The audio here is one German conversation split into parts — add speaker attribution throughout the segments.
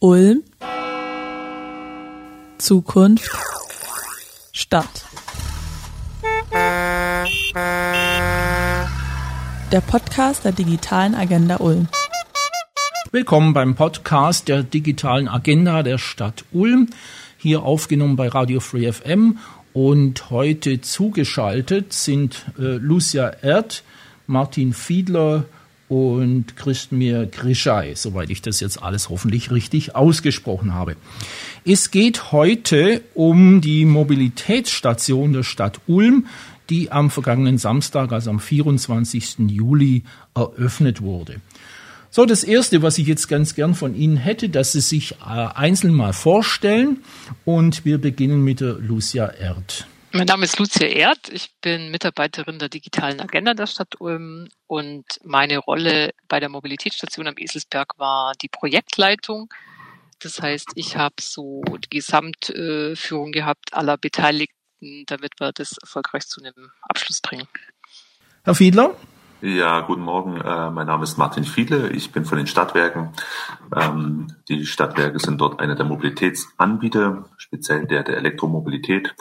Speaker 1: Ulm. Zukunft. Stadt. Der Podcast der digitalen Agenda Ulm.
Speaker 2: Willkommen beim Podcast der digitalen Agenda der Stadt Ulm, hier aufgenommen bei Radio Free FM und heute zugeschaltet sind äh, Lucia Erd, Martin Fiedler, und Christmir Grischai, soweit ich das jetzt alles hoffentlich richtig ausgesprochen habe. Es geht heute um die Mobilitätsstation der Stadt Ulm, die am vergangenen Samstag, also am 24. Juli, eröffnet wurde. So, das Erste, was ich jetzt ganz gern von Ihnen hätte, dass Sie sich äh, einzeln mal vorstellen und wir beginnen mit der Lucia Erd.
Speaker 3: Mein Name ist Lucia Erd. Ich bin Mitarbeiterin der digitalen Agenda der Stadt Ulm und meine Rolle bei der Mobilitätsstation am Eselsberg war die Projektleitung. Das heißt, ich habe so die Gesamtführung gehabt aller Beteiligten, damit wir das erfolgreich zu einem Abschluss bringen.
Speaker 2: Herr Fiedler?
Speaker 4: Ja, guten Morgen. Äh, mein Name ist Martin Fiedle. Ich bin von den Stadtwerken. Ähm, die Stadtwerke sind dort einer der Mobilitätsanbieter, speziell der der Elektromobilität.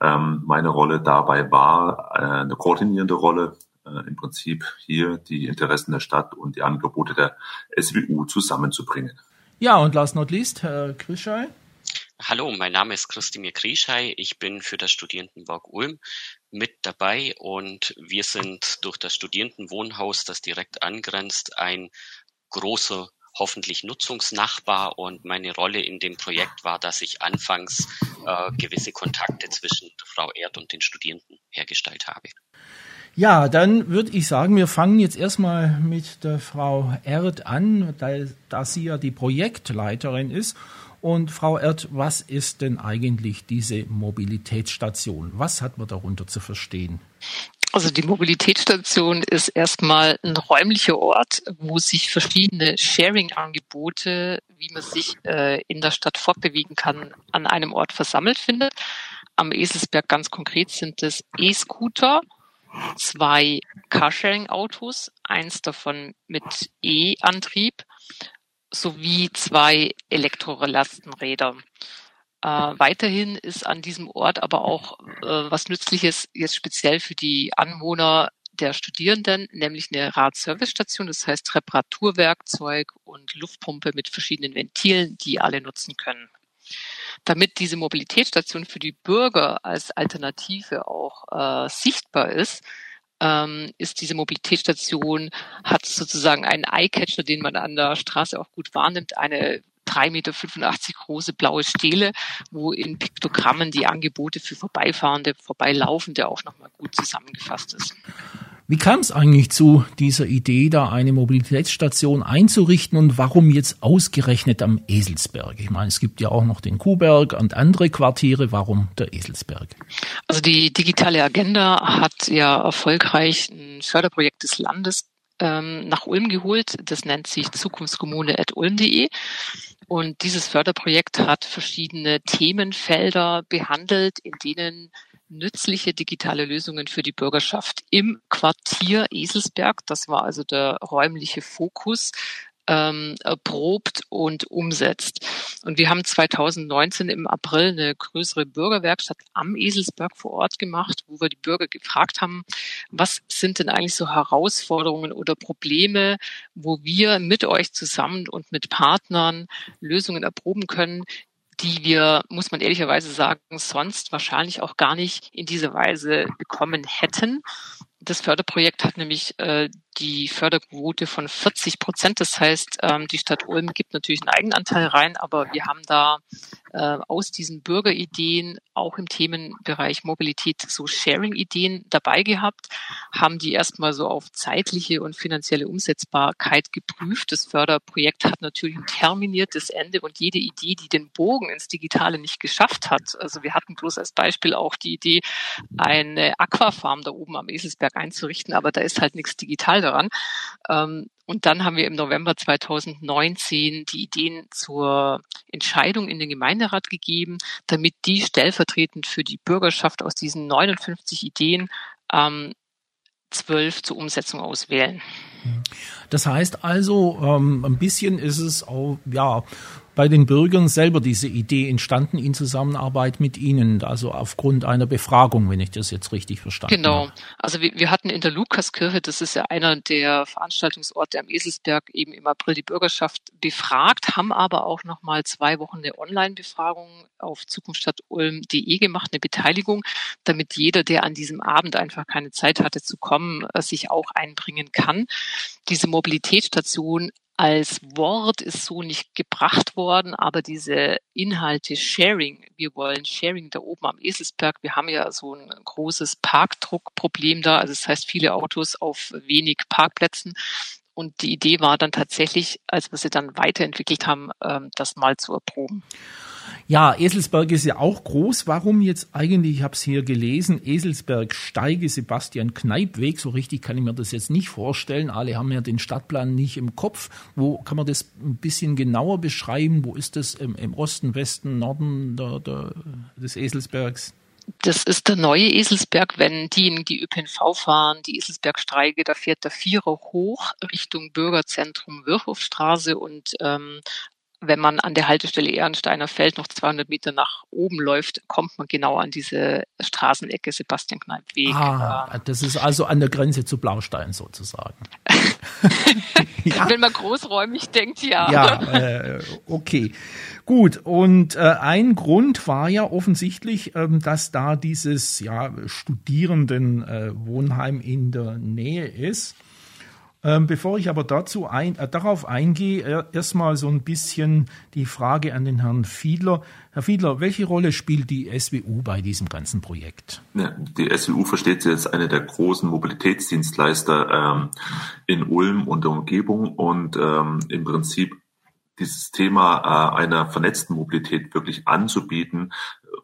Speaker 4: Ähm, meine Rolle dabei war äh, eine koordinierende Rolle, äh, im Prinzip hier die Interessen der Stadt und die Angebote der SWU zusammenzubringen.
Speaker 2: Ja, und last not least, Herr Krischei.
Speaker 5: Hallo, mein Name ist Christimir Krischei. Ich bin für das Studierendenwerk Ulm mit dabei und wir sind durch das Studierendenwohnhaus, das direkt angrenzt, ein großer hoffentlich Nutzungsnachbar und meine Rolle in dem Projekt war, dass ich anfangs äh, gewisse Kontakte zwischen Frau Erd und den Studierenden hergestellt habe.
Speaker 2: Ja, dann würde ich sagen, wir fangen jetzt erstmal mit der Frau Erd an, da, da sie ja die Projektleiterin ist. Und Frau Erd, was ist denn eigentlich diese Mobilitätsstation? Was hat man darunter zu verstehen?
Speaker 3: Also die Mobilitätsstation ist erstmal ein räumlicher Ort, wo sich verschiedene Sharing-Angebote, wie man sich äh, in der Stadt fortbewegen kann, an einem Ort versammelt findet. Am Eselsberg ganz konkret sind es E-Scooter, zwei Carsharing-Autos, eins davon mit E-Antrieb sowie zwei Elektrolastenräder. Äh, weiterhin ist an diesem Ort aber auch äh, was Nützliches jetzt speziell für die Anwohner der Studierenden, nämlich eine Radservicestation, das heißt Reparaturwerkzeug und Luftpumpe mit verschiedenen Ventilen, die alle nutzen können. Damit diese Mobilitätsstation für die Bürger als Alternative auch äh, sichtbar ist, ähm, ist diese Mobilitätsstation, hat sozusagen einen Eyecatcher, den man an der Straße auch gut wahrnimmt, eine 3,85 Meter große blaue Stele, wo in Piktogrammen die Angebote für Vorbeifahrende, Vorbeilaufende auch nochmal gut zusammengefasst ist.
Speaker 2: Wie kam es eigentlich zu dieser Idee, da eine Mobilitätsstation einzurichten und warum jetzt ausgerechnet am Eselsberg? Ich meine, es gibt ja auch noch den Kuhberg und andere Quartiere. Warum der Eselsberg?
Speaker 3: Also die digitale Agenda hat ja erfolgreich ein Förderprojekt des Landes ähm, nach Ulm geholt. Das nennt sich zukunftskommune.ulm.de. Und dieses Förderprojekt hat verschiedene Themenfelder behandelt, in denen nützliche digitale Lösungen für die Bürgerschaft im Quartier Eselsberg, das war also der räumliche Fokus, ähm, erprobt und umsetzt. Und wir haben 2019 im April eine größere Bürgerwerkstatt am Eselsberg vor Ort gemacht, wo wir die Bürger gefragt haben, was sind denn eigentlich so Herausforderungen oder Probleme, wo wir mit euch zusammen und mit Partnern Lösungen erproben können, die wir, muss man ehrlicherweise sagen, sonst wahrscheinlich auch gar nicht in dieser Weise bekommen hätten. Das Förderprojekt hat nämlich äh, die Förderquote von 40 Prozent. Das heißt, ähm, die Stadt Ulm gibt natürlich einen Eigenanteil rein, aber wir haben da äh, aus diesen Bürgerideen auch im Themenbereich Mobilität so Sharing-Ideen dabei gehabt, haben die erstmal so auf zeitliche und finanzielle Umsetzbarkeit geprüft. Das Förderprojekt hat natürlich ein terminiertes Ende und jede Idee, die den Bogen ins Digitale nicht geschafft hat. Also wir hatten bloß als Beispiel auch die Idee, eine Aquafarm da oben am Eselsberg einzurichten, aber da ist halt nichts digital daran. Ähm, und dann haben wir im November 2019 die Ideen zur Entscheidung in den Gemeinderat gegeben, damit die stellvertretend für die Bürgerschaft aus diesen 59 Ideen ähm, zwölf zur Umsetzung auswählen.
Speaker 2: Das heißt also, ähm, ein bisschen ist es auch, ja, bei den Bürgern selber diese Idee entstanden in Zusammenarbeit mit Ihnen, also aufgrund einer Befragung, wenn ich das jetzt richtig verstanden
Speaker 3: genau.
Speaker 2: habe.
Speaker 3: Genau. Also wir, wir hatten in der Lukaskirche, das ist ja einer der Veranstaltungsorte am Eselsberg, eben im April die Bürgerschaft befragt, haben aber auch noch mal zwei Wochen eine Online-Befragung auf zukunftsstadtulm.de gemacht, eine Beteiligung, damit jeder, der an diesem Abend einfach keine Zeit hatte zu kommen, äh, sich auch einbringen kann. Diese Mobilitätsstation als Wort ist so nicht gebracht worden, aber diese Inhalte Sharing, wir wollen Sharing da oben am Eselsberg, wir haben ja so ein großes Parkdruckproblem da, also das heißt viele Autos auf wenig Parkplätzen. Und die Idee war dann tatsächlich, als wir sie dann weiterentwickelt haben, ähm, das mal zu erproben.
Speaker 2: Ja, Eselsberg ist ja auch groß. Warum jetzt eigentlich, ich habe es hier gelesen, Eselsberg Steige Sebastian Kneipweg, so richtig kann ich mir das jetzt nicht vorstellen. Alle haben ja den Stadtplan nicht im Kopf. Wo kann man das ein bisschen genauer beschreiben? Wo ist das im, im Osten, Westen, Norden der, der, des Eselsbergs?
Speaker 3: Das ist der neue Eselsberg, wenn diejenigen, die ÖPNV fahren, die Eselsbergstreige, da fährt der Vierer hoch Richtung Bürgerzentrum Wirchhofstraße und ähm, wenn man an der Haltestelle Ehrensteiner Feld noch 200 Meter nach oben läuft, kommt man genau an diese Straßenecke Sebastian Kneipp Weg.
Speaker 2: Ah, ähm. das ist also an der Grenze zu Blaustein sozusagen.
Speaker 3: ja. Wenn man großräumig denkt, ja.
Speaker 2: Ja, äh, okay. Gut, und äh, ein Grund war ja offensichtlich, ähm, dass da dieses ja, Studierendenwohnheim äh, in der Nähe ist. Ähm, bevor ich aber dazu ein, äh, darauf eingehe, äh, erstmal so ein bisschen die Frage an den Herrn Fiedler. Herr Fiedler, welche Rolle spielt die SWU bei diesem ganzen Projekt?
Speaker 4: Ja, die SWU versteht sich als eine der großen Mobilitätsdienstleister ähm, in Ulm und der Umgebung und ähm, im Prinzip dieses Thema äh, einer vernetzten Mobilität wirklich anzubieten,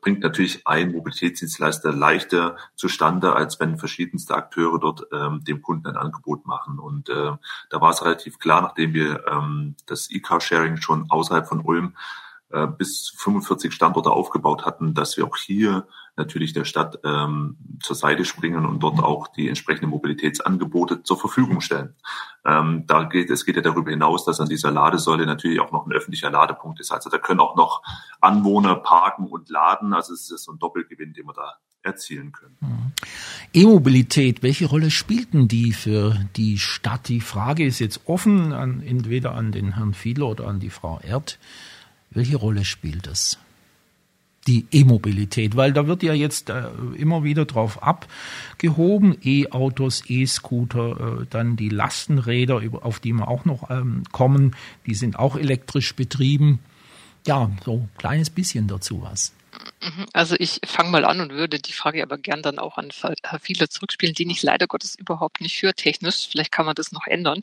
Speaker 4: bringt natürlich ein Mobilitätsdienstleister leichter zustande, als wenn verschiedenste Akteure dort ähm, dem Kunden ein Angebot machen. Und äh, da war es relativ klar, nachdem wir ähm, das E-Car-Sharing schon außerhalb von Ulm äh, bis 45 Standorte aufgebaut hatten, dass wir auch hier natürlich der Stadt ähm, zur Seite springen und dort auch die entsprechenden Mobilitätsangebote zur Verfügung stellen. Ähm, da geht, es geht ja darüber hinaus, dass an dieser Ladesäule natürlich auch noch ein öffentlicher Ladepunkt ist. Also da können auch noch Anwohner parken und laden. Also es ist so ein Doppelgewinn, den wir da erzielen können. Mhm.
Speaker 2: E-Mobilität, welche Rolle spielten die für die Stadt? Die Frage ist jetzt offen, an, entweder an den Herrn Fiedler oder an die Frau Erd. Welche Rolle spielt das? Die E-Mobilität, weil da wird ja jetzt äh, immer wieder drauf abgehoben, E-Autos, E-Scooter, äh, dann die Lastenräder, auf die wir auch noch ähm, kommen, die sind auch elektrisch betrieben. Ja, so ein kleines bisschen dazu was.
Speaker 3: Mhm. Also ich fange mal an und würde die Frage aber gern dann auch an Herr Fiedler zurückspielen, den ich leider Gottes überhaupt nicht für technisch. Vielleicht kann man das noch ändern.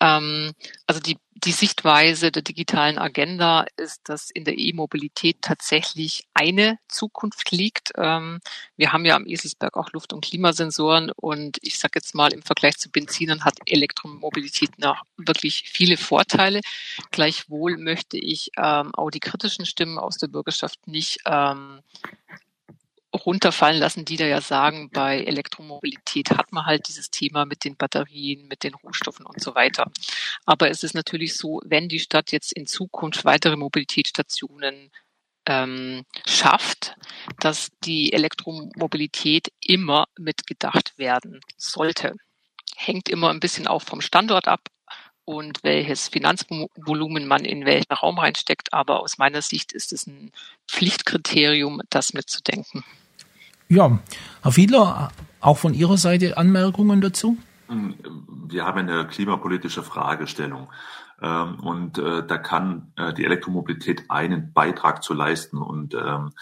Speaker 3: Ähm, also die, die Sichtweise der digitalen Agenda ist, dass in der E-Mobilität tatsächlich eine Zukunft liegt. Ähm, wir haben ja am Eselsberg auch Luft- und Klimasensoren und ich sage jetzt mal, im Vergleich zu Benzinern hat Elektromobilität noch wirklich viele Vorteile. Gleichwohl möchte ich ähm, auch die kritischen Stimmen aus der Bürgerschaft nicht ähm, runterfallen lassen, die da ja sagen, bei Elektromobilität hat man halt dieses Thema mit den Batterien, mit den Rohstoffen und so weiter. Aber es ist natürlich so, wenn die Stadt jetzt in Zukunft weitere Mobilitätsstationen ähm, schafft, dass die Elektromobilität immer mitgedacht werden sollte. Hängt immer ein bisschen auch vom Standort ab und welches Finanzvolumen man in welchen Raum reinsteckt. Aber aus meiner Sicht ist es ein Pflichtkriterium, das mitzudenken.
Speaker 2: Ja, Herr Fiedler, auch von Ihrer Seite Anmerkungen dazu?
Speaker 4: Wir haben eine klimapolitische Fragestellung. Ähm, und äh, da kann äh, die Elektromobilität einen Beitrag zu leisten. Und ähm,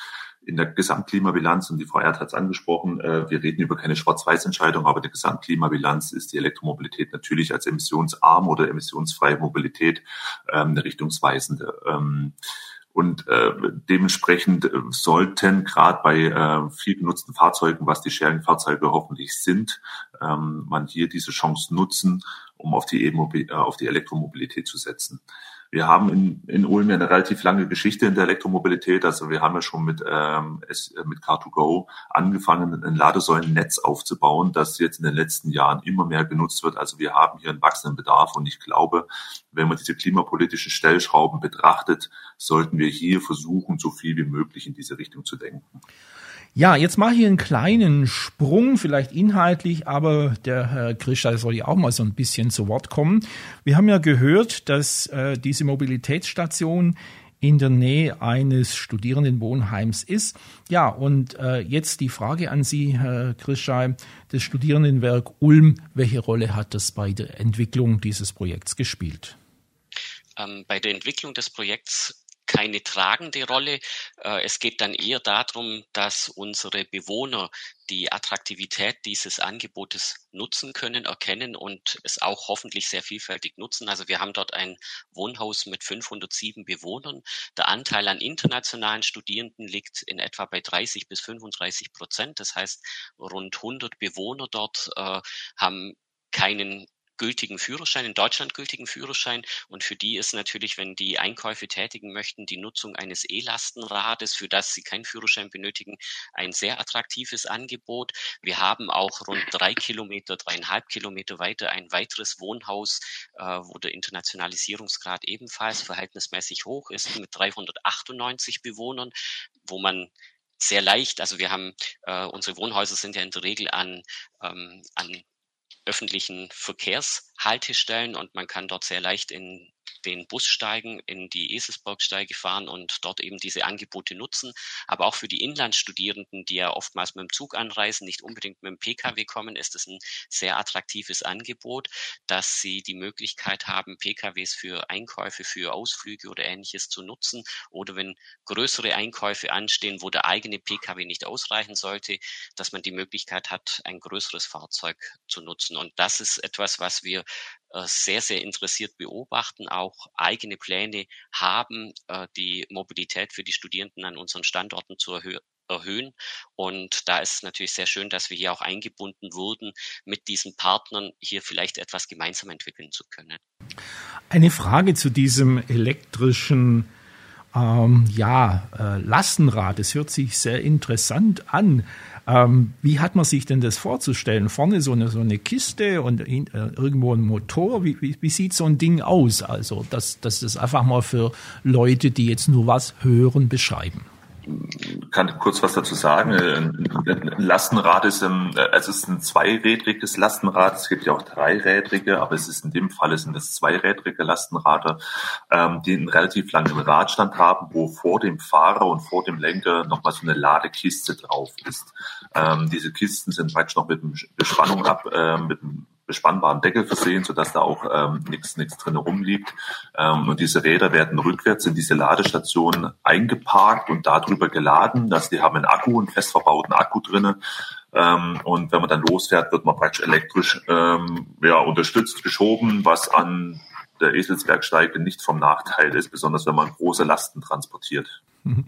Speaker 4: in der Gesamtklimabilanz, und die Frau Erd hat es angesprochen, äh, wir reden über keine Schwarz-Weiß-Entscheidung, aber die Gesamtklimabilanz ist die Elektromobilität natürlich als emissionsarm oder emissionsfreie Mobilität ähm, eine richtungsweisende. Und äh, dementsprechend äh, sollten gerade bei äh, viel genutzten Fahrzeugen, was die Sharing-Fahrzeuge hoffentlich sind, ähm, man hier diese Chance nutzen, um auf die, e auf die Elektromobilität zu setzen. Wir haben in, in Ulm ja eine relativ lange Geschichte in der Elektromobilität. Also wir haben ja schon mit, ähm, es, äh, mit Car2Go angefangen, ein Ladesäulennetz aufzubauen, das jetzt in den letzten Jahren immer mehr genutzt wird. Also wir haben hier einen wachsenden Bedarf und ich glaube, wenn man diese klimapolitischen Stellschrauben betrachtet, sollten wir hier versuchen, so viel wie möglich in diese Richtung zu denken.
Speaker 2: Ja, jetzt mache ich einen kleinen Sprung, vielleicht inhaltlich, aber der Herr Grischer soll ja auch mal so ein bisschen zu Wort kommen. Wir haben ja gehört, dass äh, diese Mobilitätsstation in der Nähe eines Studierendenwohnheims ist. Ja, und äh, jetzt die Frage an Sie, Herr Krischai, das Studierendenwerk Ulm, welche Rolle hat das bei der Entwicklung dieses Projekts gespielt?
Speaker 5: Ähm, bei der Entwicklung des Projekts keine tragende Rolle. Äh, es geht dann eher darum, dass unsere Bewohner die Attraktivität dieses Angebotes nutzen können, erkennen und es auch hoffentlich sehr vielfältig nutzen. Also wir haben dort ein Wohnhaus mit 507 Bewohnern. Der Anteil an internationalen Studierenden liegt in etwa bei 30 bis 35 Prozent. Das heißt, rund 100 Bewohner dort äh, haben keinen gültigen Führerschein, in Deutschland gültigen Führerschein. Und für die ist natürlich, wenn die Einkäufe tätigen möchten, die Nutzung eines E-Lastenrades, für das sie keinen Führerschein benötigen, ein sehr attraktives Angebot. Wir haben auch rund drei Kilometer, dreieinhalb Kilometer weiter ein weiteres Wohnhaus, äh, wo der Internationalisierungsgrad ebenfalls verhältnismäßig hoch ist, mit 398 Bewohnern, wo man sehr leicht, also wir haben, äh, unsere Wohnhäuser sind ja in der Regel an, ähm, an öffentlichen Verkehrshaltestellen und man kann dort sehr leicht in den Bus steigen, in die Eselsbergsteige fahren und dort eben diese Angebote nutzen. Aber auch für die Inlandsstudierenden, die ja oftmals mit dem Zug anreisen, nicht unbedingt mit dem Pkw kommen, ist es ein sehr attraktives Angebot, dass sie die Möglichkeit haben, Pkws für Einkäufe, für Ausflüge oder ähnliches zu nutzen. Oder wenn größere Einkäufe anstehen, wo der eigene Pkw nicht ausreichen sollte, dass man die Möglichkeit hat, ein größeres Fahrzeug zu nutzen. Und das ist etwas, was wir sehr, sehr interessiert beobachten, auch eigene Pläne haben, äh, die Mobilität für die Studierenden an unseren Standorten zu erhöhen erhöhen. Und da ist es natürlich sehr schön, dass wir hier auch eingebunden wurden, mit diesen Partnern hier vielleicht etwas gemeinsam entwickeln zu können.
Speaker 2: Eine Frage zu diesem elektrischen ähm, ja, äh, Lastenrad. Es hört sich sehr interessant an. Ähm, wie hat man sich denn das vorzustellen? Vorne so eine, so eine Kiste und in, äh, irgendwo ein Motor. Wie, wie, wie, sieht so ein Ding aus? Also, dass, dass das einfach mal für Leute, die jetzt nur was hören, beschreiben
Speaker 4: kann kurz was dazu sagen. Ein Lastenrad ist, ein, also es ist ein zweirädriges Lastenrad. Es gibt ja auch dreirädrige, aber es ist in dem Fall sind es zweirädrige Lastenrade, ähm, die einen relativ langen Radstand haben, wo vor dem Fahrer und vor dem Lenker nochmal so eine Ladekiste drauf ist. Ähm, diese Kisten sind praktisch noch mit Bespannung ab, äh, mit einem bespannbaren Deckel versehen, sodass da auch ähm, nichts nichts drin rumliegt. Ähm, und diese Räder werden rückwärts in diese Ladestation eingeparkt und darüber geladen. Also die haben einen Akku, einen fest verbauten Akku drinnen. Ähm, und wenn man dann losfährt, wird man praktisch elektrisch ähm, ja, unterstützt, geschoben, was an der Eselsbergsteige nicht vom Nachteil ist, besonders wenn man große Lasten transportiert. Mhm.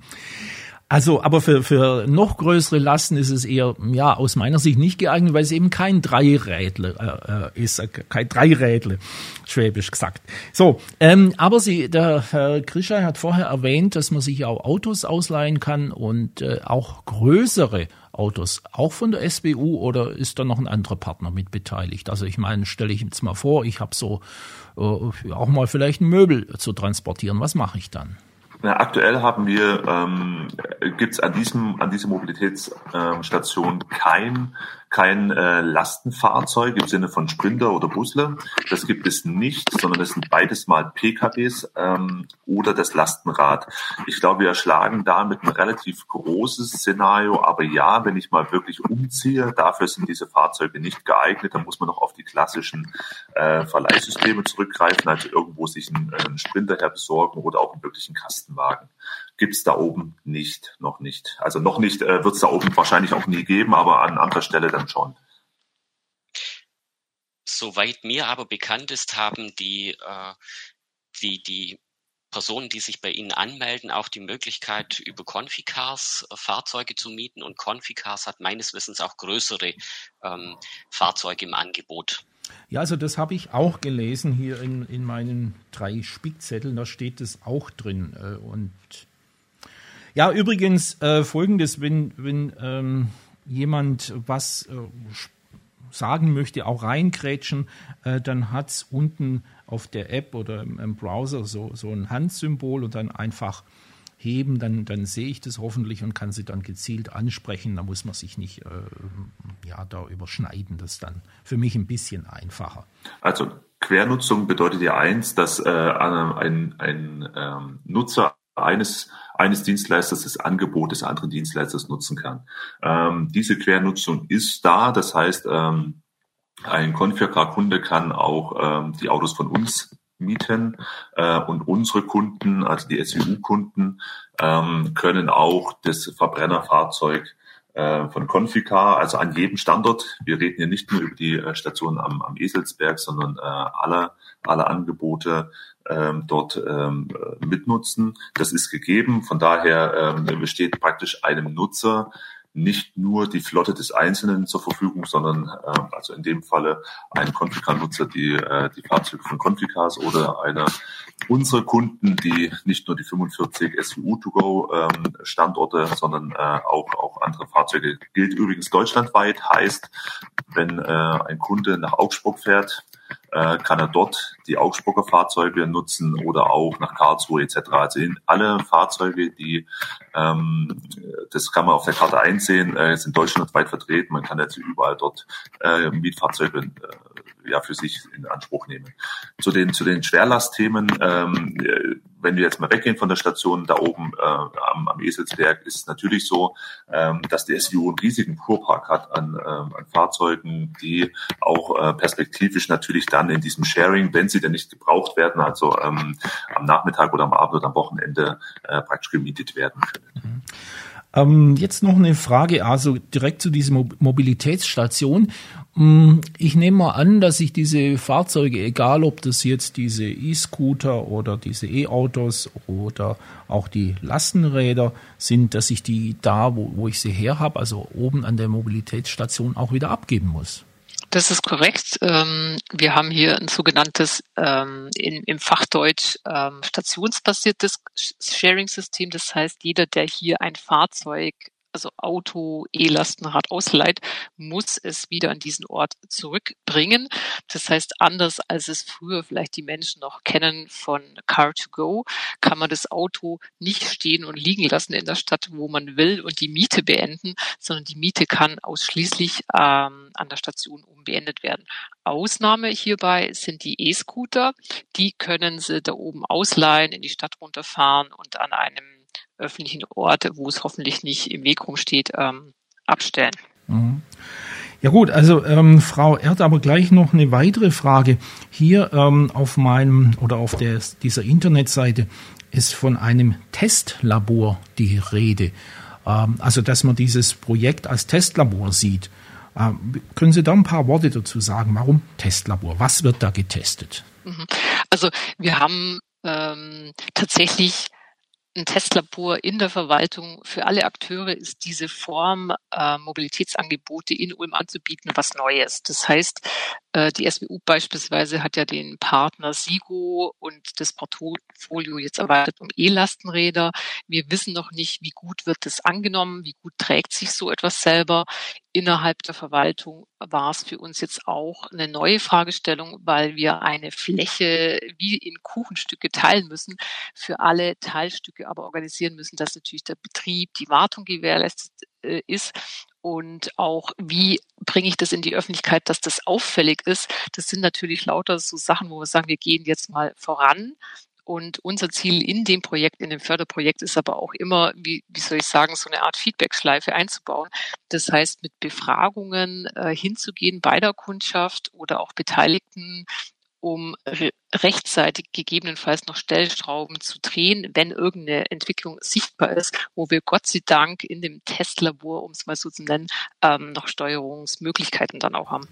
Speaker 2: Also, aber für, für noch größere Lasten ist es eher, ja, aus meiner Sicht nicht geeignet, weil es eben kein Dreirädle äh, ist, äh, kein Dreirädle, schwäbisch gesagt. So, ähm, aber Sie, der Herr Krischer hat vorher erwähnt, dass man sich auch Autos ausleihen kann und äh, auch größere Autos, auch von der SBU oder ist da noch ein anderer Partner mit beteiligt? Also ich meine, stelle ich jetzt mal vor, ich habe so äh, auch mal vielleicht ein Möbel zu transportieren, was mache ich dann?
Speaker 4: Na, aktuell haben wir, ähm, gibt es an diesem an dieser Mobilitätsstation kein kein äh, Lastenfahrzeug im Sinne von Sprinter oder Busle. Das gibt es nicht, sondern es sind beides mal PKWs ähm, oder das Lastenrad. Ich glaube, wir erschlagen damit ein relativ großes Szenario, aber ja, wenn ich mal wirklich umziehe, dafür sind diese Fahrzeuge nicht geeignet, dann muss man noch auf die klassischen äh, Verleihsysteme zurückgreifen, also irgendwo sich einen, einen Sprinter her besorgen oder auch einen wirklichen Kastenwagen gibt's da oben nicht, noch nicht. Also noch nicht, äh, wird es da oben wahrscheinlich auch nie geben, aber an anderer Stelle dann schon.
Speaker 5: Soweit mir aber bekannt ist, haben die, äh, die, die Personen, die sich bei Ihnen anmelden, auch die Möglichkeit, über Conficars äh, Fahrzeuge zu mieten. Und Conficars hat meines Wissens auch größere ähm, Fahrzeuge im Angebot.
Speaker 2: Ja, also das habe ich auch gelesen hier in, in meinen drei Spickzetteln, da steht es auch drin. Äh, und ja, übrigens äh, folgendes, wenn, wenn ähm, jemand was äh, sagen möchte, auch reinkrätschen, äh, dann hat's unten auf der App oder im, im, Browser so, so ein Handsymbol und dann einfach heben, dann, dann sehe ich das hoffentlich und kann sie dann gezielt ansprechen. Da muss man sich nicht äh, ja, da überschneiden. Das ist dann für mich ein bisschen einfacher.
Speaker 4: Also Quernutzung bedeutet ja eins, dass äh, ein, ein ähm, Nutzer eines, eines Dienstleisters das Angebot des anderen Dienstleisters nutzen kann. Ähm, diese Quernutzung ist da, das heißt, ähm, ein Configure-Kunde kann auch ähm, die Autos von uns mieten äh, und unsere Kunden, also die SUU-Kunden, ähm, können auch das Verbrennerfahrzeug äh, von Conficar, also an jedem Standort. Wir reden hier nicht nur über die äh, Station am, am Eselsberg, sondern äh, alle, alle Angebote ähm, dort ähm, mitnutzen. Das ist gegeben. Von daher ähm, besteht praktisch einem Nutzer nicht nur die Flotte des Einzelnen zur Verfügung, sondern äh, also in dem Falle ein Conficar-Nutzer die, äh, die Fahrzeuge von Conficars oder einer unserer Kunden, die nicht nur die 45 SUU-to-go ähm, Standorte, sondern äh, auch, auch andere Fahrzeuge. Gilt übrigens deutschlandweit, heißt, wenn äh, ein Kunde nach Augsburg fährt, äh, kann er dort die Augsburger Fahrzeuge nutzen oder auch nach Karlsruhe etc. Also in alle Fahrzeuge, die ähm, das kann man auf der Karte einsehen, äh, sind deutschlandweit vertreten. Man kann jetzt überall dort äh, Mietfahrzeuge äh, ja für sich in Anspruch nehmen. Zu den zu den Schwerlastthemen ähm, wenn wir jetzt mal weggehen von der Station da oben äh, am, am Eselsberg, ist es natürlich so, ähm, dass die SU einen riesigen Fuhrpark hat an, ähm, an Fahrzeugen, die auch äh, perspektivisch natürlich dann in diesem Sharing, wenn sie denn nicht gebraucht werden, also ähm, am Nachmittag oder am Abend oder am Wochenende äh, praktisch gemietet werden können.
Speaker 2: Mhm. Ähm, jetzt noch eine Frage, also direkt zu dieser Mobilitätsstation. Mm, ich nehme mal an, dass ich diese Fahrzeuge, egal ob das jetzt diese E-Scooter oder diese E-Autos oder auch die Lastenräder sind, dass ich die da, wo, wo ich sie her habe, also oben an der Mobilitätsstation auch wieder abgeben muss.
Speaker 3: Das ist korrekt. Ähm, wir haben hier ein sogenanntes ähm, im Fachdeutsch ähm, stationsbasiertes Sharing-System. Das heißt, jeder, der hier ein Fahrzeug also Auto, E-Lastenrad ausleiht, muss es wieder an diesen Ort zurückbringen. Das heißt, anders als es früher vielleicht die Menschen noch kennen von Car to Go, kann man das Auto nicht stehen und liegen lassen in der Stadt, wo man will und die Miete beenden, sondern die Miete kann ausschließlich ähm, an der Station oben beendet werden. Ausnahme hierbei sind die E-Scooter. Die können Sie da oben ausleihen, in die Stadt runterfahren und an einem öffentlichen Orte, wo es hoffentlich nicht im Weg rumsteht, ähm, abstellen.
Speaker 2: Mhm. Ja gut, also ähm, Frau Erd, aber gleich noch eine weitere Frage. Hier ähm, auf meinem oder auf der, dieser Internetseite ist von einem Testlabor die Rede. Ähm, also dass man dieses Projekt als Testlabor sieht. Ähm, können Sie da ein paar Worte dazu sagen? Warum Testlabor? Was wird da getestet?
Speaker 3: Mhm. Also wir haben ähm, tatsächlich ein Testlabor in der Verwaltung für alle Akteure ist diese Form, äh, Mobilitätsangebote in Ulm anzubieten, was Neues. Das heißt, die SWU beispielsweise hat ja den Partner Sigo und das Portfolio jetzt erweitert um E-Lastenräder. Wir wissen noch nicht, wie gut wird es angenommen, wie gut trägt sich so etwas selber. Innerhalb der Verwaltung war es für uns jetzt auch eine neue Fragestellung, weil wir eine Fläche wie in Kuchenstücke teilen müssen, für alle Teilstücke aber organisieren müssen, dass natürlich der Betrieb, die Wartung gewährleistet äh, ist und auch wie bringe ich das in die Öffentlichkeit, dass das auffällig ist. Das sind natürlich lauter so Sachen, wo wir sagen, wir gehen jetzt mal voran. Und unser Ziel in dem Projekt, in dem Förderprojekt ist aber auch immer, wie, wie soll ich sagen, so eine Art Feedback-Schleife einzubauen. Das heißt, mit Befragungen äh, hinzugehen bei der Kundschaft oder auch Beteiligten, um rechtzeitig gegebenenfalls noch Stellschrauben zu drehen, wenn irgendeine Entwicklung sichtbar ist, wo wir Gott sei Dank in dem Testlabor, um es mal so zu nennen, ähm, noch Steuerungsmöglichkeiten dann auch haben.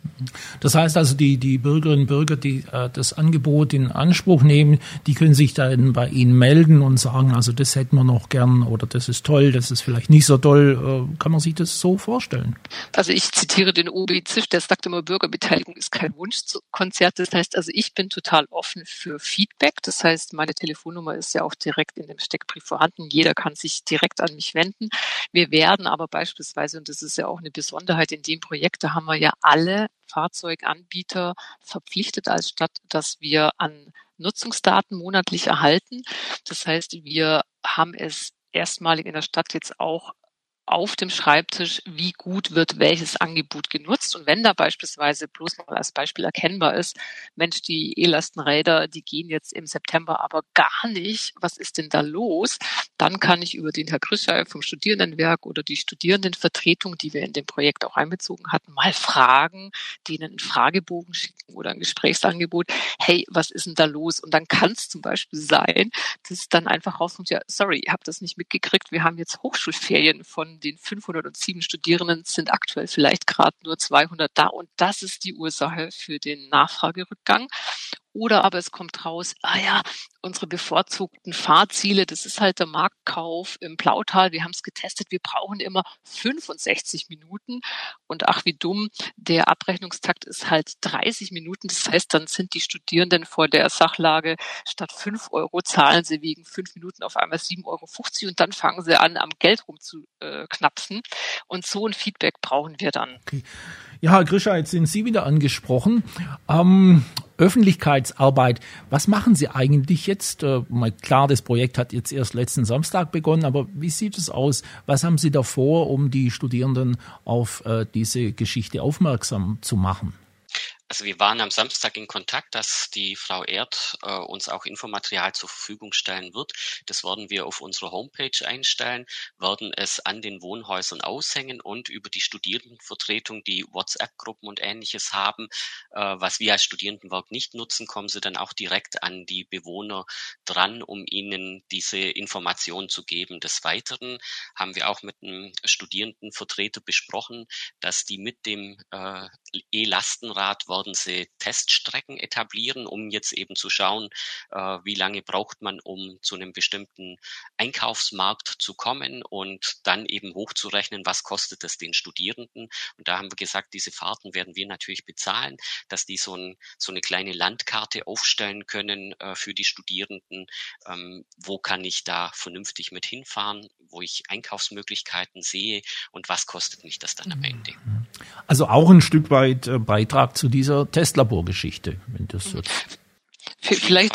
Speaker 2: Das heißt also, die, die Bürgerinnen und Bürger, die äh, das Angebot in Anspruch nehmen, die können sich dann bei Ihnen melden und sagen, also das hätten wir noch gern oder das ist toll, das ist vielleicht nicht so toll. Äh, kann man sich das so vorstellen?
Speaker 3: Also ich zitiere den Obi Zisch, der sagt immer, Bürgerbeteiligung ist kein Wunschkonzert. Das heißt also, ich bin total offen für Feedback. Das heißt, meine Telefonnummer ist ja auch direkt in dem Steckbrief vorhanden. Jeder kann sich direkt an mich wenden. Wir werden aber beispielsweise, und das ist ja auch eine Besonderheit in dem Projekt, da haben wir ja alle Fahrzeuganbieter verpflichtet als Stadt, dass wir an Nutzungsdaten monatlich erhalten. Das heißt, wir haben es erstmalig in der Stadt jetzt auch auf dem Schreibtisch, wie gut wird welches Angebot genutzt. Und wenn da beispielsweise bloß mal als Beispiel erkennbar ist, Mensch, die E-Lastenräder, die gehen jetzt im September aber gar nicht, was ist denn da los? Dann kann ich über den Herr Grischei vom Studierendenwerk oder die Studierendenvertretung, die wir in dem Projekt auch einbezogen hatten, mal fragen, denen einen Fragebogen schicken oder ein Gesprächsangebot. Hey, was ist denn da los? Und dann kann es zum Beispiel sein, dass dann einfach rauskommt, ja, sorry, ihr habt das nicht mitgekriegt, wir haben jetzt Hochschulferien von den 507 Studierenden sind aktuell vielleicht gerade nur 200 da und das ist die Ursache für den Nachfragerückgang. Oder aber es kommt raus, ah ja, unsere bevorzugten Fahrziele, das ist halt der Marktkauf im Plautal. Wir haben es getestet, wir brauchen immer 65 Minuten. Und ach, wie dumm, der Abrechnungstakt ist halt 30 Minuten. Das heißt, dann sind die Studierenden vor der Sachlage, statt 5 Euro zahlen sie wegen 5 Minuten auf einmal 7,50 Euro und dann fangen sie an, am Geld rumzuknapsen. Und so ein Feedback brauchen wir dann.
Speaker 2: Okay. Ja, Herr jetzt sind Sie wieder angesprochen. Ähm, Öffentlichkeitsarbeit. Was machen Sie eigentlich jetzt? Äh, mal klar, das Projekt hat jetzt erst letzten Samstag begonnen, aber wie sieht es aus? Was haben Sie da vor, um die Studierenden auf äh, diese Geschichte aufmerksam zu machen?
Speaker 5: Also wir waren am Samstag in Kontakt, dass die Frau Erd äh, uns auch Infomaterial zur Verfügung stellen wird. Das werden wir auf unserer Homepage einstellen, werden es an den Wohnhäusern aushängen und über die Studierendenvertretung, die WhatsApp-Gruppen und ähnliches haben, äh, was wir als Studierendenwerk nicht nutzen, kommen sie dann auch direkt an die Bewohner dran, um ihnen diese Information zu geben. Des Weiteren haben wir auch mit einem Studierendenvertreter besprochen, dass die mit dem äh, E-Lastenrad werden sie Teststrecken etablieren, um jetzt eben zu schauen, äh, wie lange braucht man, um zu einem bestimmten Einkaufsmarkt zu kommen und dann eben hochzurechnen, was kostet es den Studierenden. Und da haben wir gesagt, diese Fahrten werden wir natürlich bezahlen, dass die so, ein, so eine kleine Landkarte aufstellen können äh, für die Studierenden. Ähm, wo kann ich da vernünftig mit hinfahren, wo ich Einkaufsmöglichkeiten sehe und was kostet mich das dann am Ende.
Speaker 2: Also auch ein Stück weit äh, Beitrag zu dieser Testlaborgeschichte, wenn das
Speaker 3: jetzt. Vielleicht,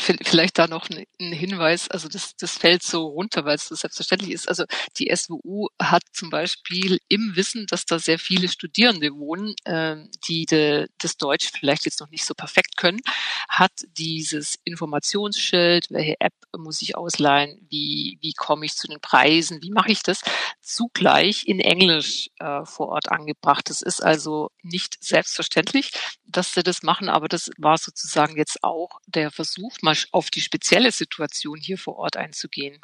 Speaker 3: vielleicht da noch ein Hinweis, also das, das fällt so runter, weil es so selbstverständlich ist. Also die SWU hat zum Beispiel im Wissen, dass da sehr viele Studierende wohnen, ähm, die de, das Deutsch vielleicht jetzt noch nicht so perfekt können, hat dieses Informationsschild, welche App muss ich ausleihen, wie, wie komme ich zu den Preisen, wie mache ich das, zugleich in Englisch äh, vor Ort angebracht. Das ist also nicht selbstverständlich, dass sie das machen, aber das war sozusagen jetzt auch der Versuch, versucht, mal auf die spezielle Situation hier vor Ort einzugehen.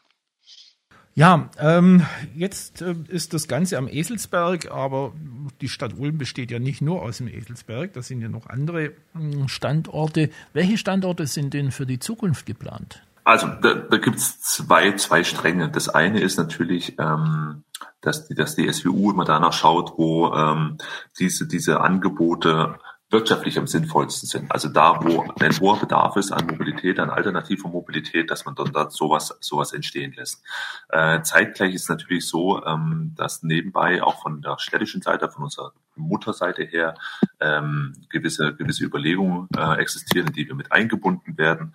Speaker 2: Ja, ähm, jetzt äh, ist das Ganze am Eselsberg, aber die Stadt Ulm besteht ja nicht nur aus dem Eselsberg, da sind ja noch andere äh, Standorte. Welche Standorte sind denn für die Zukunft geplant?
Speaker 4: Also da, da gibt es zwei, zwei Stränge. Das eine ist natürlich, ähm, dass, die, dass die SWU immer danach schaut, wo ähm, diese, diese Angebote wirtschaftlich am sinnvollsten sind. Also da, wo ein hoher Bedarf ist an Mobilität, an alternativer Mobilität, dass man dann da sowas, sowas entstehen lässt. Äh, zeitgleich ist natürlich so, ähm, dass nebenbei auch von der städtischen Seite, von unserer Mutterseite her, ähm, gewisse, gewisse Überlegungen äh, existieren, die wir mit eingebunden werden,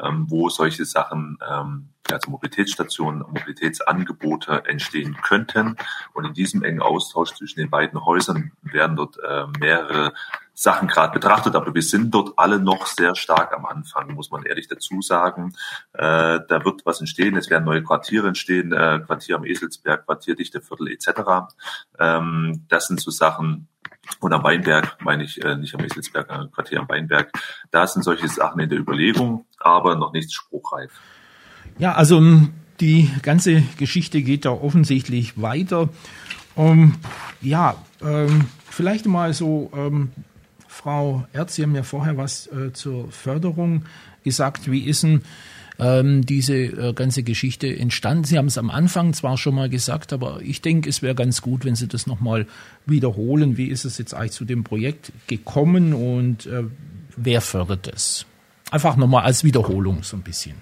Speaker 4: ähm, wo solche Sachen, ähm, also Mobilitätsstationen, Mobilitätsangebote entstehen könnten. Und in diesem engen Austausch zwischen den beiden Häusern werden dort äh, mehrere Sachen gerade betrachtet, aber wir sind dort alle noch sehr stark am Anfang, muss man ehrlich dazu sagen. Äh, da wird was entstehen, es werden neue Quartiere entstehen, äh, Quartier am Eselsberg, Quartier Dichteviertel etc. Ähm, das sind so Sachen, Und am Weinberg meine ich äh, nicht am Eselsberg, äh, Quartier am Weinberg. Da sind solche Sachen in der Überlegung, aber noch nichts spruchreif.
Speaker 2: Ja, also ähm, die ganze Geschichte geht da offensichtlich weiter. Um, ja, ähm, vielleicht mal so, ähm, Frau Erz, Sie haben ja vorher was äh, zur Förderung gesagt. Wie ist denn ähm, diese äh, ganze Geschichte entstanden? Sie haben es am Anfang zwar schon mal gesagt, aber ich denke, es wäre ganz gut, wenn Sie das nochmal wiederholen. Wie ist es jetzt eigentlich zu dem Projekt gekommen und äh, wer fördert es? Einfach nochmal als Wiederholung so ein bisschen.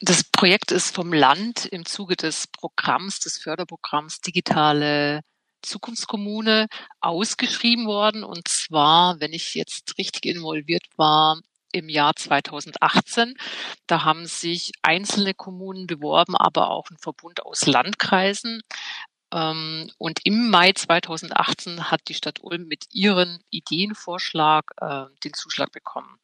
Speaker 3: Das Projekt ist vom Land im Zuge des Programms, des Förderprogramms Digitale Zukunftskommune ausgeschrieben worden. Und zwar, wenn ich jetzt richtig involviert war, im Jahr 2018. Da haben sich einzelne Kommunen beworben, aber auch ein Verbund aus Landkreisen. Ähm, und im Mai 2018 hat die Stadt Ulm mit ihren Ideenvorschlag äh, den Zuschlag bekommen.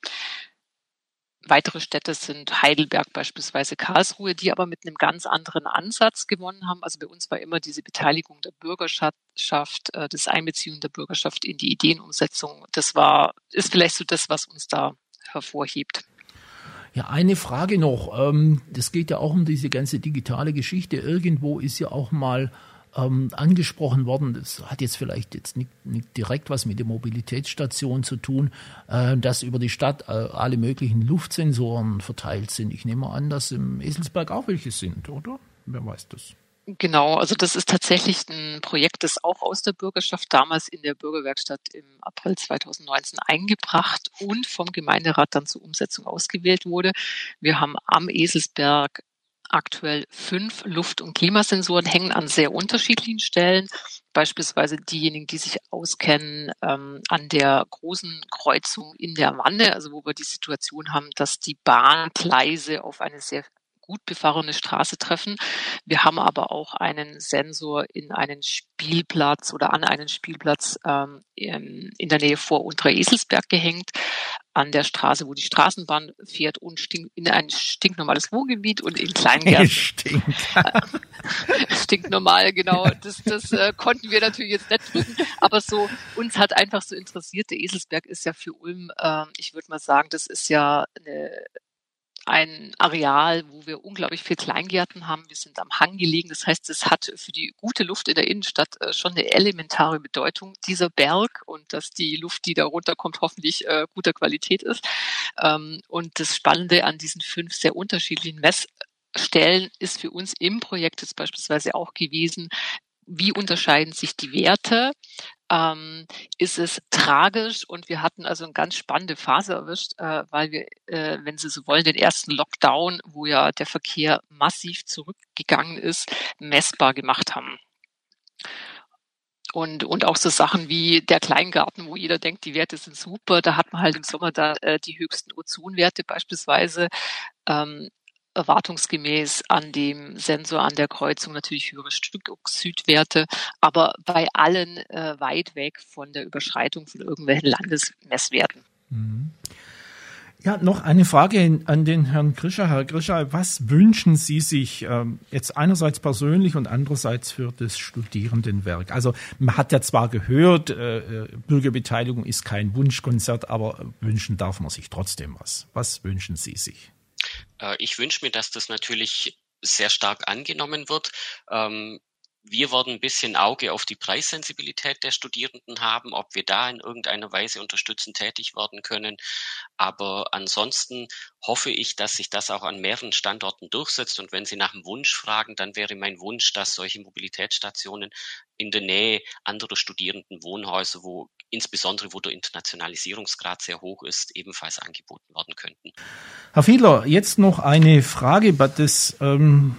Speaker 3: Weitere Städte sind Heidelberg beispielsweise, Karlsruhe, die aber mit einem ganz anderen Ansatz gewonnen haben. Also bei uns war immer diese Beteiligung der Bürgerschaft, äh, das Einbeziehung der Bürgerschaft in die Ideenumsetzung. Das war, ist vielleicht so das, was uns da hervorhebt.
Speaker 2: Ja, eine Frage noch. Ähm, das geht ja auch um diese ganze digitale Geschichte. Irgendwo ist ja auch mal ähm, angesprochen worden, das hat jetzt vielleicht jetzt nicht, nicht, direkt was mit der Mobilitätsstation zu tun, äh, dass über die Stadt äh, alle möglichen Luftsensoren verteilt sind. Ich nehme an, dass im Eselsberg auch welche sind, oder? Wer weiß das?
Speaker 3: Genau, also das ist tatsächlich ein Projekt, das auch aus der Bürgerschaft damals in der Bürgerwerkstatt im April 2019 eingebracht und vom Gemeinderat dann zur Umsetzung ausgewählt wurde. Wir haben am Eselsberg aktuell fünf Luft- und Klimasensoren hängen an sehr unterschiedlichen Stellen. Beispielsweise diejenigen, die sich auskennen ähm, an der großen Kreuzung in der Wanne, also wo wir die Situation haben, dass die Bahngleise auf eine sehr gut befahrene Straße treffen. Wir haben aber auch einen Sensor in einen Spielplatz oder an einen Spielplatz ähm, in, in der Nähe vor Unterer Eselsberg gehängt an der Straße, wo die Straßenbahn fährt und stink, in ein stinknormales Wohngebiet und in Kleingärten.
Speaker 2: Stinkt.
Speaker 3: stinknormal, genau. Das, das äh, konnten wir natürlich jetzt nicht drücken, aber so uns hat einfach so interessiert. Der Eselsberg ist ja für Ulm, äh, ich würde mal sagen, das ist ja eine ein Areal, wo wir unglaublich viel Kleingärten haben. Wir sind am Hang gelegen. Das heißt, es hat für die gute Luft in der Innenstadt äh, schon eine elementare Bedeutung, dieser Berg und dass die Luft, die da runterkommt, hoffentlich äh, guter Qualität ist. Ähm, und das Spannende an diesen fünf sehr unterschiedlichen Messstellen ist für uns im Projekt jetzt beispielsweise auch gewesen, wie unterscheiden sich die Werte? Ähm, ist es tragisch? Und wir hatten also eine ganz spannende Phase erwischt, äh, weil wir, äh, wenn Sie so wollen, den ersten Lockdown, wo ja der Verkehr massiv zurückgegangen ist, messbar gemacht haben. Und, und auch so Sachen wie der Kleingarten, wo jeder denkt, die Werte sind super. Da hat man halt im Sommer da äh, die höchsten Ozonwerte beispielsweise. Ähm, erwartungsgemäß an dem Sensor an der Kreuzung natürlich höhere Stickoxidwerte, aber bei allen äh, weit weg von der Überschreitung von irgendwelchen Landesmesswerten.
Speaker 2: Mhm. Ja, noch eine Frage an den Herrn Grischer. Herr Grischer, was wünschen Sie sich ähm, jetzt einerseits persönlich und andererseits für das Studierendenwerk? Also man hat ja zwar gehört, äh, äh Bürgerbeteiligung ist kein Wunschkonzert, aber wünschen darf man sich trotzdem was. Was wünschen Sie sich?
Speaker 5: Äh, ich wünsche mir, dass das natürlich sehr stark angenommen wird. Ähm, wir werden ein bisschen Auge auf die Preissensibilität der Studierenden haben, ob wir da in irgendeiner Weise unterstützend tätig werden können. Aber ansonsten hoffe ich, dass sich das auch an mehreren Standorten durchsetzt. Und wenn Sie nach dem Wunsch fragen, dann wäre mein Wunsch, dass solche Mobilitätsstationen in der Nähe anderer Studierendenwohnhäuser, wo insbesondere wo der Internationalisierungsgrad sehr hoch ist, ebenfalls angeboten werden könnten.
Speaker 2: Herr Fiedler, jetzt noch eine Frage. Das ähm,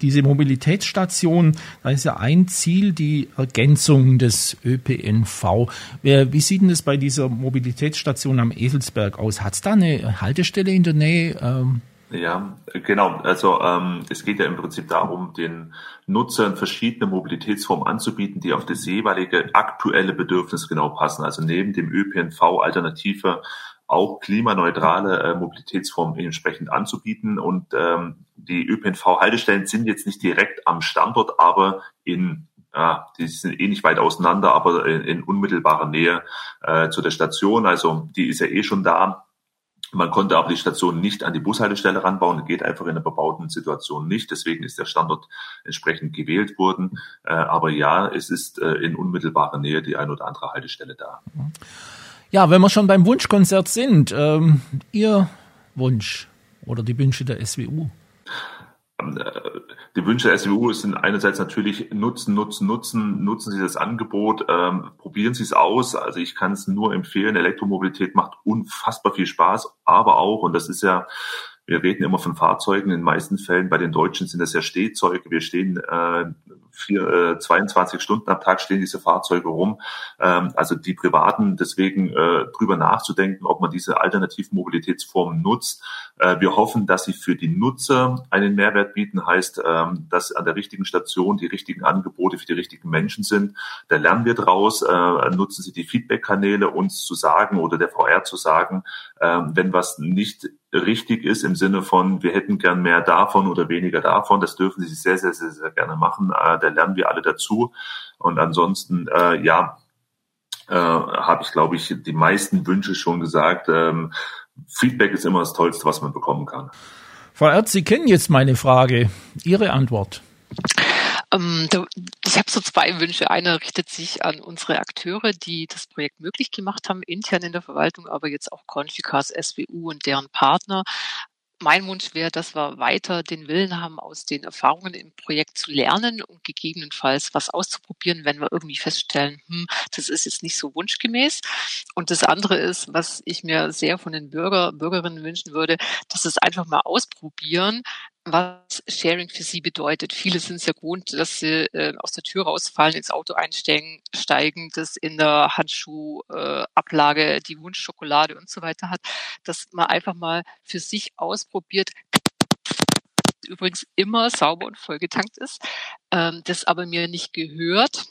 Speaker 2: diese Mobilitätsstation, da ist ja ein Ziel die Ergänzung des ÖPNV. Wie sieht denn das bei dieser Mobilitätsstation am Eselsberg aus? Hat es da eine Haltestelle in der Nähe?
Speaker 4: Ähm ja, genau. Also ähm, es geht ja im Prinzip darum, den Nutzern verschiedene Mobilitätsformen anzubieten, die auf das jeweilige aktuelle Bedürfnis genau passen. Also neben dem ÖPNV Alternative auch klimaneutrale äh, Mobilitätsformen entsprechend anzubieten. Und ähm, die ÖPNV-Haltestellen sind jetzt nicht direkt am Standort, aber in ja, die sind eh nicht weit auseinander, aber in, in unmittelbarer Nähe äh, zu der Station. Also die ist ja eh schon da. Man konnte aber die Station nicht an die Bushaltestelle ranbauen, geht einfach in einer bebauten Situation nicht. Deswegen ist der Standort entsprechend gewählt worden. Äh, aber ja, es ist äh, in unmittelbarer Nähe die ein oder andere Haltestelle da.
Speaker 2: Ja, wenn wir schon beim Wunschkonzert sind, ähm, Ihr Wunsch oder die Wünsche der SWU?
Speaker 4: Die Wünsche der SWU sind einerseits natürlich nutzen, nutzen, nutzen, nutzen Sie das Angebot, ähm, probieren Sie es aus. Also ich kann es nur empfehlen. Elektromobilität macht unfassbar viel Spaß, aber auch, und das ist ja wir reden immer von Fahrzeugen. In den meisten Fällen bei den Deutschen sind das ja Stehzeuge. Wir stehen äh, vier, äh, 22 Stunden am Tag stehen diese Fahrzeuge rum. Ähm, also die Privaten, deswegen äh, drüber nachzudenken, ob man diese alternativen Mobilitätsformen nutzt. Äh, wir hoffen, dass sie für die Nutzer einen Mehrwert bieten, heißt, ähm, dass an der richtigen Station die richtigen Angebote für die richtigen Menschen sind. Da lernen wir draus, äh, nutzen sie die Feedback-Kanäle, uns zu sagen oder der VR zu sagen, äh, wenn was nicht richtig ist im Sinne von, wir hätten gern mehr davon oder weniger davon. Das dürfen Sie sehr, sehr, sehr, sehr gerne machen. Äh, da lernen wir alle dazu. Und ansonsten, äh, ja, äh, habe ich, glaube ich, die meisten Wünsche schon gesagt. Ähm, Feedback ist immer das Tollste, was man bekommen kann.
Speaker 2: Frau Erz, Sie kennen jetzt meine Frage. Ihre Antwort.
Speaker 3: Ähm, ich habe so zwei Wünsche. Einer richtet sich an unsere Akteure, die das Projekt möglich gemacht haben, intern in der Verwaltung, aber jetzt auch Conficas, SWU und deren Partner mein Wunsch wäre, dass wir weiter den Willen haben, aus den Erfahrungen im Projekt zu lernen und gegebenenfalls was auszuprobieren, wenn wir irgendwie feststellen, hm, das ist jetzt nicht so wunschgemäß. Und das andere ist, was ich mir sehr von den Bürger, Bürgerinnen wünschen würde, dass es einfach mal ausprobieren, was Sharing für sie bedeutet. Viele sind ja gewohnt, dass sie äh, aus der Tür rausfallen, ins Auto einsteigen, steigen, das in der Handschuhablage äh, die Wunschschokolade und so weiter hat, dass man einfach mal für sich ausprobiert, übrigens immer sauber und vollgetankt ist, ähm, das aber mir nicht gehört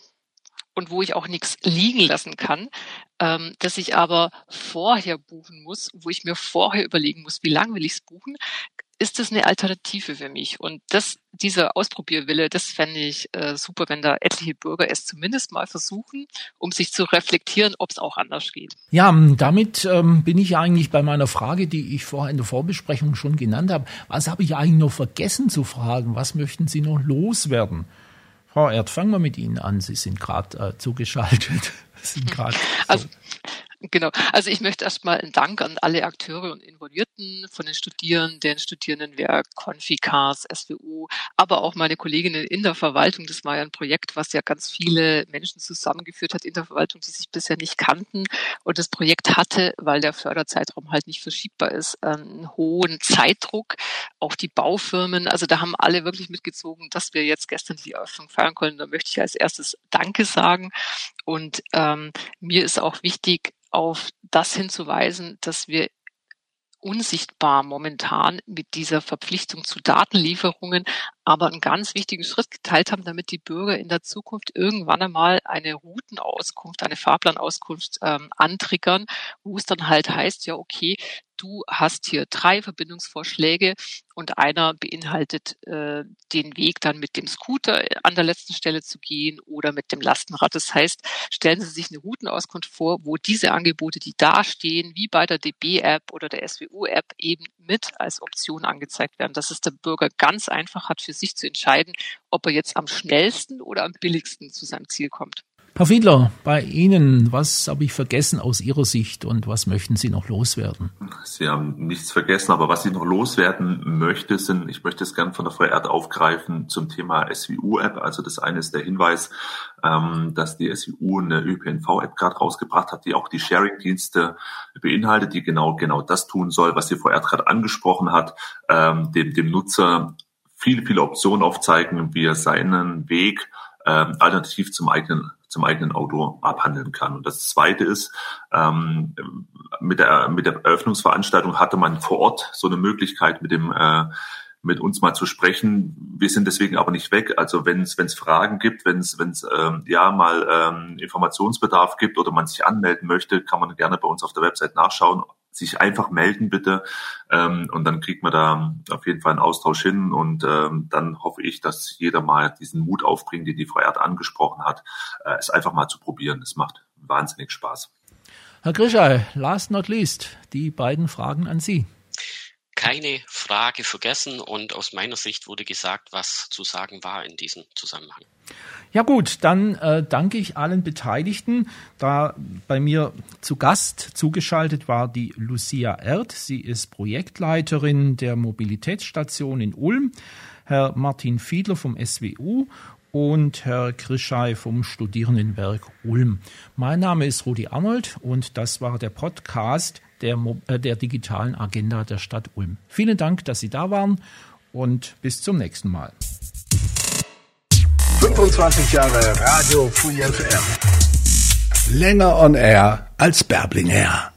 Speaker 3: und wo ich auch nichts liegen lassen kann, ähm, dass ich aber vorher buchen muss, wo ich mir vorher überlegen muss, wie lange will ich es buchen, ist das eine Alternative für mich? Und das, dieser Ausprobierwille, das fände ich äh, super, wenn da etliche Bürger es zumindest mal versuchen, um sich zu reflektieren, ob es auch anders geht.
Speaker 2: Ja, damit ähm, bin ich eigentlich bei meiner Frage, die ich vorher in der Vorbesprechung schon genannt habe. Was habe ich eigentlich noch vergessen zu fragen? Was möchten Sie noch loswerden? Frau Erd, fangen wir mit Ihnen an. Sie sind gerade äh, zugeschaltet. sind
Speaker 3: grad also, so. Genau. Also ich möchte erstmal einen Dank an alle Akteure und Involvierten von den Studierenden, Studierendenwerk, Konfikas, SWU, aber auch meine Kolleginnen in der Verwaltung. Das war ja ein Projekt, was ja ganz viele Menschen zusammengeführt hat in der Verwaltung, die sich bisher nicht kannten. Und das Projekt hatte, weil der Förderzeitraum halt nicht verschiebbar ist, einen hohen Zeitdruck. Auch die Baufirmen, also da haben alle wirklich mitgezogen, dass wir jetzt gestern die Eröffnung feiern können. Da möchte ich als erstes Danke sagen. Und ähm, mir ist auch wichtig, auf das hinzuweisen, dass wir unsichtbar momentan mit dieser Verpflichtung zu Datenlieferungen, aber einen ganz wichtigen Schritt geteilt haben, damit die Bürger in der Zukunft irgendwann einmal eine Routenauskunft, eine Fahrplanauskunft ähm, antriggern, wo es dann halt heißt, ja, okay, du hast hier drei Verbindungsvorschläge und einer beinhaltet äh, den Weg dann mit dem Scooter an der letzten Stelle zu gehen oder mit dem Lastenrad. Das heißt, stellen Sie sich eine Routenauskunft vor, wo diese Angebote, die da stehen, wie bei der DB-App oder der SWU-App eben mit als Option angezeigt werden, dass es der Bürger ganz einfach hat, für sich zu entscheiden, ob er jetzt am schnellsten oder am billigsten zu seinem Ziel kommt.
Speaker 2: Herr Fiedler, bei Ihnen, was habe ich vergessen aus Ihrer Sicht und was möchten Sie noch loswerden?
Speaker 4: Sie haben nichts vergessen, aber was ich noch loswerden möchte, sind, ich möchte es gern von der Frau Erd aufgreifen zum Thema SWU-App. Also das eine ist der Hinweis, ähm, dass die SWU eine ÖPNV-App gerade rausgebracht hat, die auch die Sharing-Dienste beinhaltet, die genau genau das tun soll, was die Frau Erd gerade angesprochen hat, ähm, dem, dem Nutzer viele, viele Optionen aufzeigen, wie er seinen Weg ähm, alternativ zum eigenen zum eigenen Auto abhandeln kann. Und das Zweite ist, ähm, mit, der, mit der Eröffnungsveranstaltung hatte man vor Ort so eine Möglichkeit mit dem äh, mit uns mal zu sprechen. Wir sind deswegen aber nicht weg. Also wenn es Fragen gibt, wenn es wenn es ähm, ja mal ähm, Informationsbedarf gibt oder man sich anmelden möchte, kann man gerne bei uns auf der Website nachschauen sich einfach melden bitte ähm, und dann kriegt man da auf jeden Fall einen Austausch hin und ähm, dann hoffe ich, dass jeder mal diesen Mut aufbringt, den die Frau Erd angesprochen hat, äh, es einfach mal zu probieren. Es macht wahnsinnig Spaß.
Speaker 2: Herr Grischei, last not least, die beiden Fragen an Sie
Speaker 5: keine Frage vergessen und aus meiner Sicht wurde gesagt, was zu sagen war in diesem Zusammenhang.
Speaker 2: Ja gut, dann äh, danke ich allen Beteiligten. Da bei mir zu Gast zugeschaltet war die Lucia Erd. Sie ist Projektleiterin der Mobilitätsstation in Ulm. Herr Martin Fiedler vom SWU und Herr Krischei vom Studierendenwerk Ulm. Mein Name ist Rudi Arnold und das war der Podcast der, äh, der digitalen Agenda der Stadt Ulm. Vielen Dank, dass Sie da waren und bis zum nächsten Mal.
Speaker 6: 25 Jahre Radio Free FM. Länger on Air als Berbling Air.